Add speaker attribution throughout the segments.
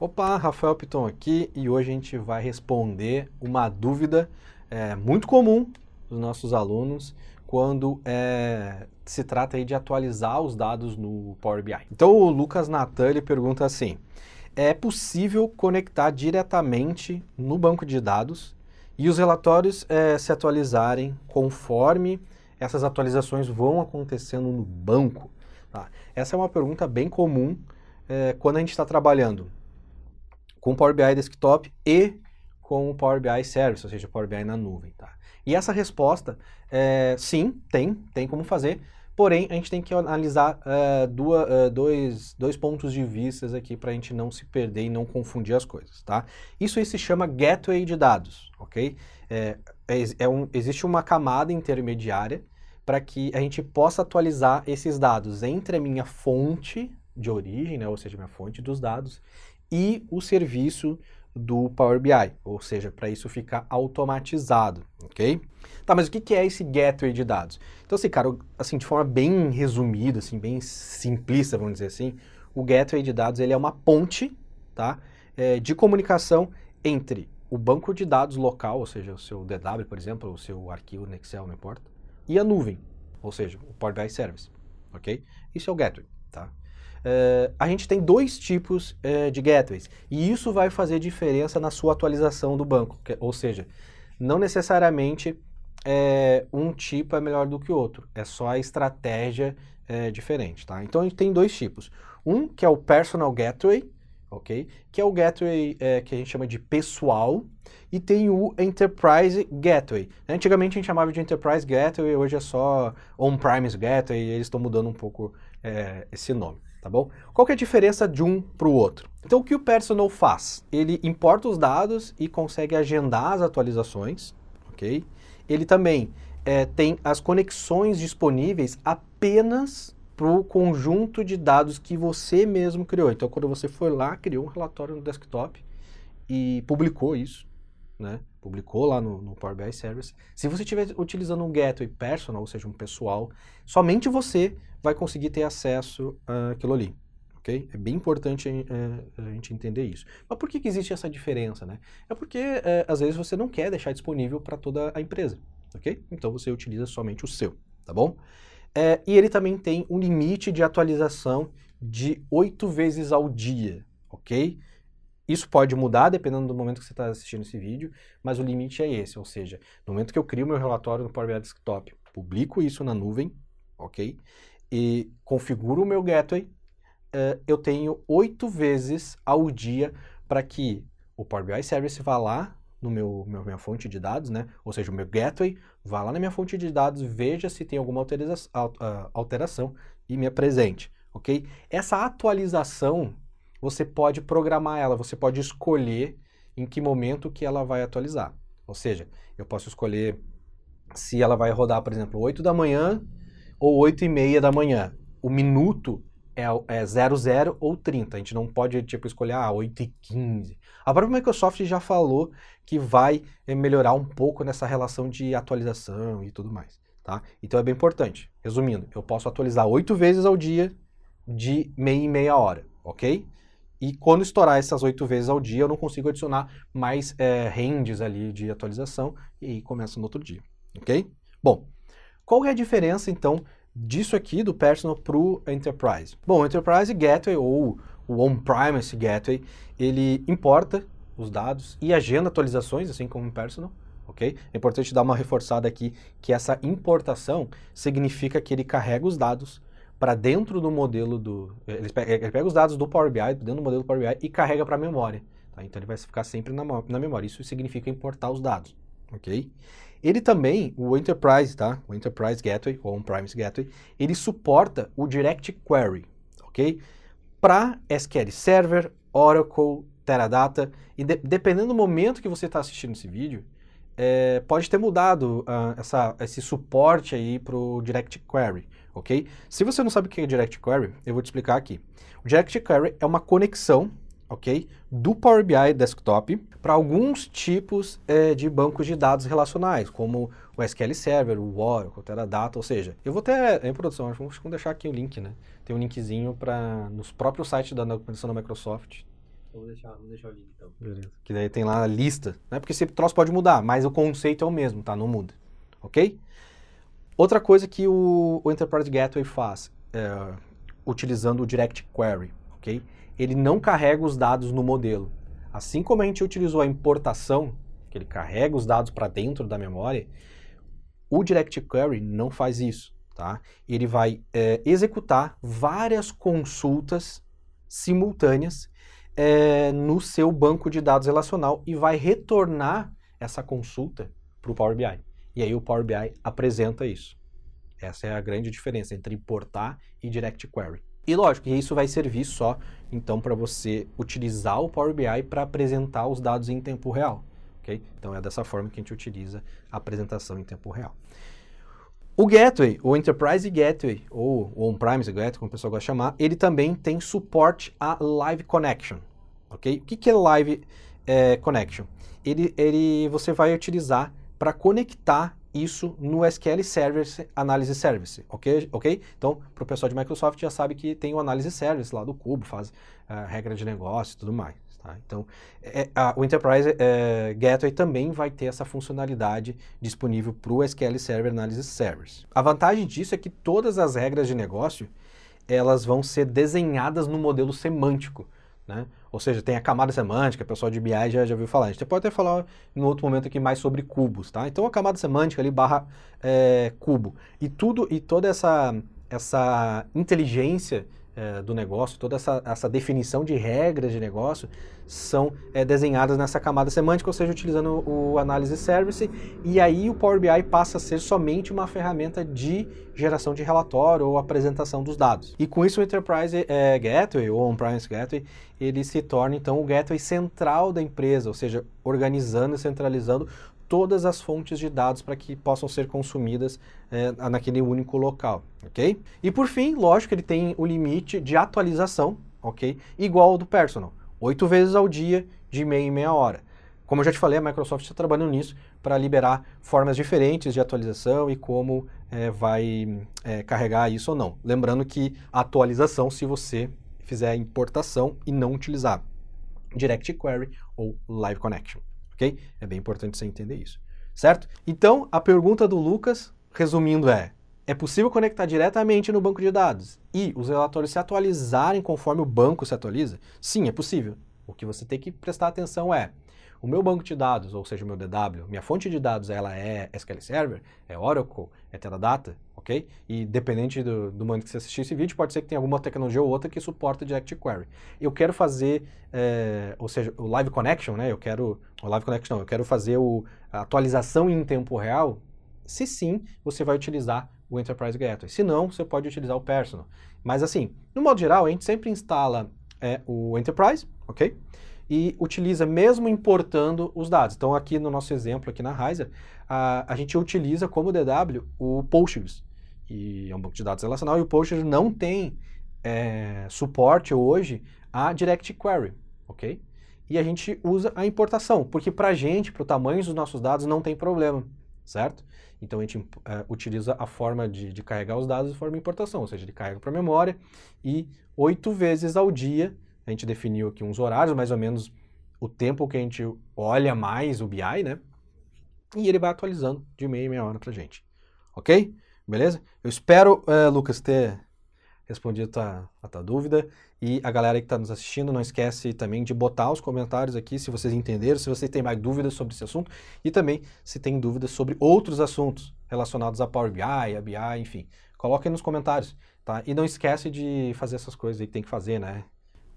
Speaker 1: Opa, Rafael Piton aqui e hoje a gente vai responder uma dúvida é, muito comum dos nossos alunos quando é, se trata aí de atualizar os dados no Power BI. Então o Lucas Natan ele pergunta assim, é possível conectar diretamente no banco de dados e os relatórios é, se atualizarem conforme essas atualizações vão acontecendo no banco? Tá? Essa é uma pergunta bem comum é, quando a gente está trabalhando com Power BI Desktop e com o Power BI Service, ou seja, Power BI na nuvem. Tá? E essa resposta, é, sim, tem, tem como fazer, porém a gente tem que analisar uh, duas, uh, dois, dois pontos de vista aqui para a gente não se perder e não confundir as coisas. Tá? Isso aí se chama Gateway de dados, ok? É, é, é um, existe uma camada intermediária para que a gente possa atualizar esses dados entre a minha fonte de origem, né, ou seja, minha fonte dos dados, e o serviço do Power BI, ou seja, para isso ficar automatizado, ok? Tá, mas o que é esse gateway de dados? Então, assim, cara, assim, de forma bem resumida, assim, bem simplista, vamos dizer assim, o gateway de dados ele é uma ponte, tá, é, de comunicação entre o banco de dados local, ou seja, o seu DW, por exemplo, o seu arquivo no Excel, não importa, e a nuvem, ou seja, o Power BI Service, ok? Isso é o gateway, tá? Uh, a gente tem dois tipos uh, de gateways e isso vai fazer diferença na sua atualização do banco, que, ou seja, não necessariamente é, um tipo é melhor do que o outro, é só a estratégia é, diferente, tá? Então a gente tem dois tipos, um que é o Personal Gateway, ok? Que é o gateway é, que a gente chama de pessoal e tem o Enterprise Gateway. Antigamente a gente chamava de Enterprise Gateway, hoje é só On-Premise Gateway e eles estão mudando um pouco esse nome tá bom? Qual que é a diferença de um para o outro? Então, o que o Personal faz? Ele importa os dados e consegue agendar as atualizações, ok? Ele também é, tem as conexões disponíveis apenas para o conjunto de dados que você mesmo criou. Então, quando você foi lá, criou um relatório no desktop e publicou isso, né? Publicou lá no, no Power BI Service. Se você estiver utilizando um gateway personal, ou seja, um pessoal, somente você vai conseguir ter acesso àquilo ali. ok? É bem importante é, a gente entender isso. Mas por que, que existe essa diferença? Né? É porque, é, às vezes, você não quer deixar disponível para toda a empresa. ok? Então, você utiliza somente o seu. Tá bom? É, e ele também tem um limite de atualização de oito vezes ao dia. Ok? Isso pode mudar dependendo do momento que você está assistindo esse vídeo, mas o limite é esse, ou seja, no momento que eu crio meu relatório no Power BI Desktop, publico isso na nuvem, ok? E configuro o meu gateway, uh, eu tenho oito vezes ao dia para que o Power BI Service vá lá no meu, meu, minha fonte de dados, né? Ou seja, o meu gateway vá lá na minha fonte de dados, veja se tem alguma alteração e me apresente, ok? Essa atualização você pode programar ela, você pode escolher em que momento que ela vai atualizar. Ou seja, eu posso escolher se ela vai rodar, por exemplo, 8 da manhã ou 8 e meia da manhã. O minuto é, é 00 ou 30. A gente não pode, tipo, escolher ah, 8 e 15. A própria Microsoft já falou que vai eh, melhorar um pouco nessa relação de atualização e tudo mais. Tá? Então é bem importante. Resumindo, eu posso atualizar 8 vezes ao dia de meia e meia hora, ok? E quando estourar essas oito vezes ao dia, eu não consigo adicionar mais é, ali de atualização e começa no outro dia, ok? Bom, qual é a diferença então disso aqui do Personal para o Enterprise? Bom, o Enterprise Gateway ou o On-Premise Gateway, ele importa os dados e agenda atualizações, assim como o Personal, ok? É importante dar uma reforçada aqui que essa importação significa que ele carrega os dados para dentro do modelo do. Ele pega, ele pega, os dados do Power BI, dentro do modelo do Power BI, e carrega para a memória. Tá? Então ele vai ficar sempre na, na memória. Isso significa importar os dados. Ok? Ele também, o Enterprise, tá? O Enterprise Gateway, ou On-Premise Gateway, ele suporta o Direct Query, ok? Para SQL Server, Oracle, Teradata, e de, dependendo do momento que você está assistindo esse vídeo, é, pode ter mudado uh, essa, esse suporte aí para o Direct Query ok? Se você não sabe o que é Direct Query, eu vou te explicar aqui. O Direct Query é uma conexão, ok, do Power BI Desktop para alguns tipos é, de bancos de dados relacionais, como o SQL Server, o Oracle, o Teradata, ou seja, eu vou ter em produção, vamos deixar aqui o link, né? Tem um linkzinho para nos próprios sites da documentação da Microsoft,
Speaker 2: Então, vou deixar, vou deixar o link então.
Speaker 1: Beleza. Que daí tem lá a lista, né? Porque esse troço pode mudar, mas o conceito é o mesmo, tá? Não muda. Ok? Outra coisa que o, o Enterprise Gateway faz, é, utilizando o Direct Query, ok? Ele não carrega os dados no modelo. Assim como a gente utilizou a importação, que ele carrega os dados para dentro da memória, o Direct Query não faz isso, tá? Ele vai é, executar várias consultas simultâneas é, no seu banco de dados relacional e vai retornar essa consulta para o Power BI. E aí o Power BI apresenta isso. Essa é a grande diferença entre importar e Direct Query. E lógico, isso vai servir só então para você utilizar o Power BI para apresentar os dados em tempo real. Okay? Então é dessa forma que a gente utiliza a apresentação em tempo real. O Gateway, o Enterprise Gateway, ou On-Premise Gateway, como o pessoal gosta de chamar, ele também tem suporte a Live Connection. Okay? O que, que é Live é, Connection? Ele, ele, você vai utilizar para conectar isso no SQL Service Analysis Service, ok? ok? Então, para o pessoal de Microsoft já sabe que tem o Analysis Service lá do Cubo, faz uh, regra de negócio e tudo mais. Tá? Então, é, a, o Enterprise é, Gateway também vai ter essa funcionalidade disponível para o SQL Server Analysis Service. A vantagem disso é que todas as regras de negócio elas vão ser desenhadas no modelo semântico. Né? Ou seja, tem a camada semântica, o pessoal de BI já, já ouviu falar. A gente pode até falar em outro momento aqui mais sobre cubos, tá? Então a camada semântica ali barra é, cubo. E tudo, e toda essa, essa inteligência é, do negócio, toda essa, essa definição de regras de negócio são é, desenhadas nessa camada semântica, ou seja, utilizando o Analysis Service, e aí o Power BI passa a ser somente uma ferramenta de geração de relatório ou apresentação dos dados. E com isso o Enterprise é, Gateway, ou On-Premise Gateway, ele se torna então o gateway central da empresa, ou seja, organizando e centralizando todas as fontes de dados para que possam ser consumidas é, naquele único local, ok? E por fim, lógico, ele tem o limite de atualização, ok? Igual ao do Personal, oito vezes ao dia, de meia em meia hora. Como eu já te falei, a Microsoft está trabalhando nisso para liberar formas diferentes de atualização e como é, vai é, carregar isso ou não. Lembrando que atualização, se você fizer importação e não utilizar Direct Query ou Live Connection ok? É bem importante você entender isso, certo? Então, a pergunta do Lucas, resumindo, é: é possível conectar diretamente no banco de dados e os relatórios se atualizarem conforme o banco se atualiza? Sim, é possível. O que você tem que prestar atenção é: o meu banco de dados, ou seja, o meu DW, minha fonte de dados, ela é SQL Server, é Oracle, é Teradata, ok? E dependente do, do momento que você assistir esse vídeo, pode ser que tenha alguma tecnologia ou outra que suporta Direct Query. Eu quero fazer, é, ou seja, o Live Connection, né? Eu quero, o Live Connection não, eu quero fazer o, a atualização em tempo real. Se sim, você vai utilizar o Enterprise Gateway. Se não, você pode utilizar o Personal. Mas assim, no modo geral, a gente sempre instala é, o Enterprise, ok? e utiliza mesmo importando os dados. Então aqui no nosso exemplo, aqui na Riser, a, a gente utiliza como DW o Postgres, e é um banco de dados relacional, e o Postgres não tem é, suporte hoje a Direct Query, ok? E a gente usa a importação, porque para a gente, para o tamanho dos nossos dados, não tem problema, certo? Então a gente é, utiliza a forma de, de, carregar os dados de forma de importação, ou seja, ele carrega para a memória e oito vezes ao dia a gente definiu aqui uns horários, mais ou menos o tempo que a gente olha mais o BI, né? E ele vai atualizando de meia em meia hora pra gente. Ok? Beleza? Eu espero, uh, Lucas, ter respondido a tua, a tua dúvida. E a galera que está nos assistindo, não esquece também de botar os comentários aqui se vocês entenderam, se vocês têm mais dúvidas sobre esse assunto e também se tem dúvidas sobre outros assuntos relacionados a Power BI, a BI, enfim. Coloquem nos comentários, tá? E não esquece de fazer essas coisas aí que tem que fazer, né?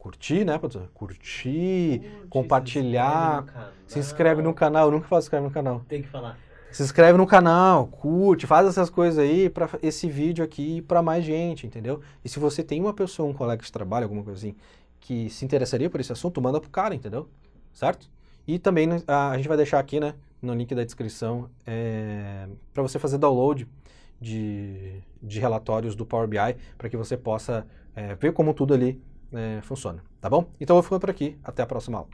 Speaker 1: curtir, né, Curtir, Curte, compartilhar. Se inscreve, no canal. Nunca faço inscreve no canal.
Speaker 2: Tem que falar.
Speaker 1: Se inscreve no canal, curte, faz essas coisas aí para esse vídeo aqui para mais gente, entendeu? E se você tem uma pessoa, um colega de trabalho, alguma coisa assim, que se interessaria por esse assunto, manda pro cara, entendeu? Certo? E também né, a, a gente vai deixar aqui, né, no link da descrição, é, para você fazer download de, de relatórios do Power BI, para que você possa é, ver como tudo ali é, funciona, tá bom? Então eu vou ficando por aqui, até a próxima aula.